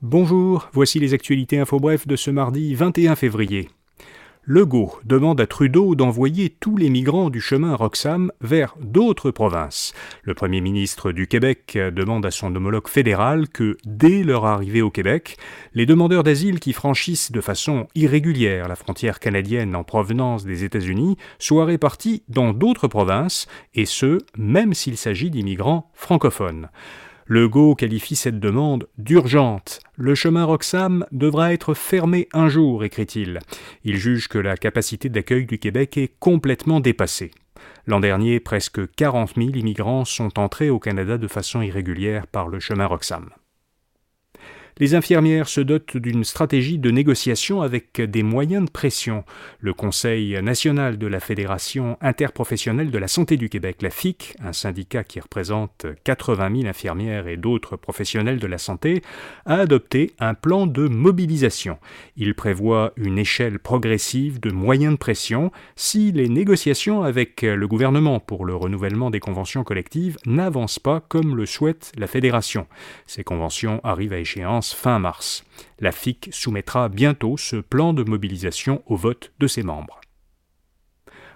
Bonjour, voici les actualités info bref de ce mardi 21 février. Legault demande à Trudeau d'envoyer tous les migrants du chemin Roxham vers d'autres provinces. Le Premier ministre du Québec demande à son homologue fédéral que, dès leur arrivée au Québec, les demandeurs d'asile qui franchissent de façon irrégulière la frontière canadienne en provenance des États-Unis soient répartis dans d'autres provinces, et ce, même s'il s'agit d'immigrants francophones. Legault qualifie cette demande d'urgente. Le chemin Roxham devra être fermé un jour, écrit-il. Il juge que la capacité d'accueil du Québec est complètement dépassée. L'an dernier, presque 40 000 immigrants sont entrés au Canada de façon irrégulière par le chemin Roxham. Les infirmières se dotent d'une stratégie de négociation avec des moyens de pression. Le Conseil national de la Fédération interprofessionnelle de la santé du Québec, la FIC, un syndicat qui représente 80 000 infirmières et d'autres professionnels de la santé, a adopté un plan de mobilisation. Il prévoit une échelle progressive de moyens de pression si les négociations avec le gouvernement pour le renouvellement des conventions collectives n'avancent pas comme le souhaite la Fédération. Ces conventions arrivent à échéance fin mars. La FIC soumettra bientôt ce plan de mobilisation au vote de ses membres.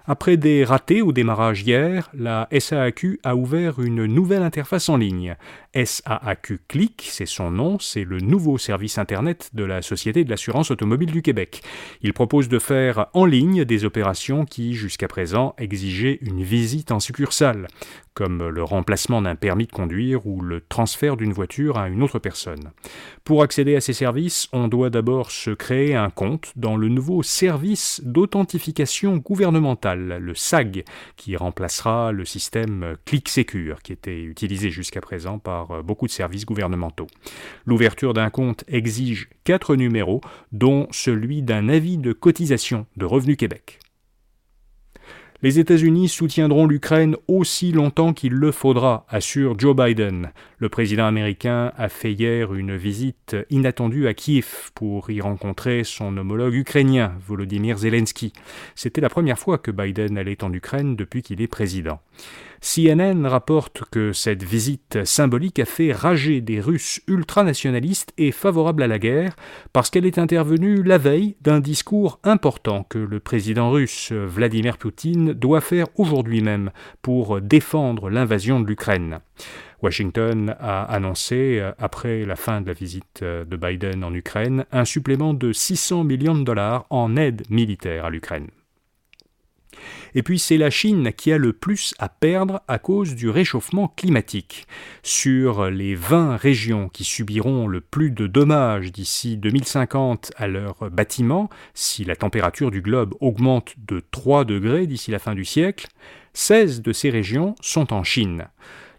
Après des ratés au démarrage hier, la SAAQ a ouvert une nouvelle interface en ligne. SAAQ Click, c'est son nom, c'est le nouveau service Internet de la Société de l'assurance automobile du Québec. Il propose de faire en ligne des opérations qui, jusqu'à présent, exigeaient une visite en succursale, comme le remplacement d'un permis de conduire ou le transfert d'une voiture à une autre personne. Pour accéder à ces services, on doit d'abord se créer un compte dans le nouveau service d'authentification gouvernementale, le SAG, qui remplacera le système Click Secure qui était utilisé jusqu'à présent par beaucoup de services gouvernementaux. L'ouverture d'un compte exige quatre numéros, dont celui d'un avis de cotisation de Revenu Québec. Les États-Unis soutiendront l'Ukraine aussi longtemps qu'il le faudra, assure Joe Biden. Le président américain a fait hier une visite inattendue à Kiev pour y rencontrer son homologue ukrainien, Volodymyr Zelensky. C'était la première fois que Biden allait en Ukraine depuis qu'il est président. CNN rapporte que cette visite symbolique a fait rager des Russes ultranationalistes et favorables à la guerre parce qu'elle est intervenue la veille d'un discours important que le président russe Vladimir Poutine doit faire aujourd'hui même pour défendre l'invasion de l'Ukraine. Washington a annoncé, après la fin de la visite de Biden en Ukraine, un supplément de 600 millions de dollars en aide militaire à l'Ukraine. Et puis c'est la Chine qui a le plus à perdre à cause du réchauffement climatique. Sur les 20 régions qui subiront le plus de dommages d'ici 2050 à leurs bâtiments, si la température du globe augmente de 3 degrés d'ici la fin du siècle, 16 de ces régions sont en Chine.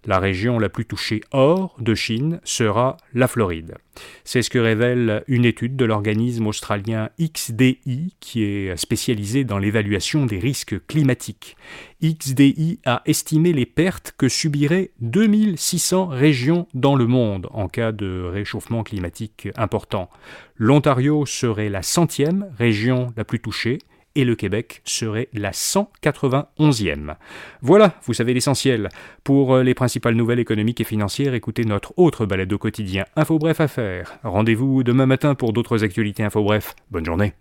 La région la plus touchée hors de Chine sera la Floride. C'est ce que révèle une étude de l'organisme australien XDI qui est spécialisé dans l'évaluation des risques climatiques. XDI a estimé les pertes que subiraient 2600 régions dans le monde en cas de réchauffement climatique important. L'Ontario serait la centième région la plus touchée, et le Québec serait la 191e. Voilà, vous savez l'essentiel. Pour euh, les principales nouvelles économiques et financières, écoutez notre autre balade au quotidien Info Bref à faire. Rendez-vous demain matin pour d'autres actualités Info Bref. Bonne journée.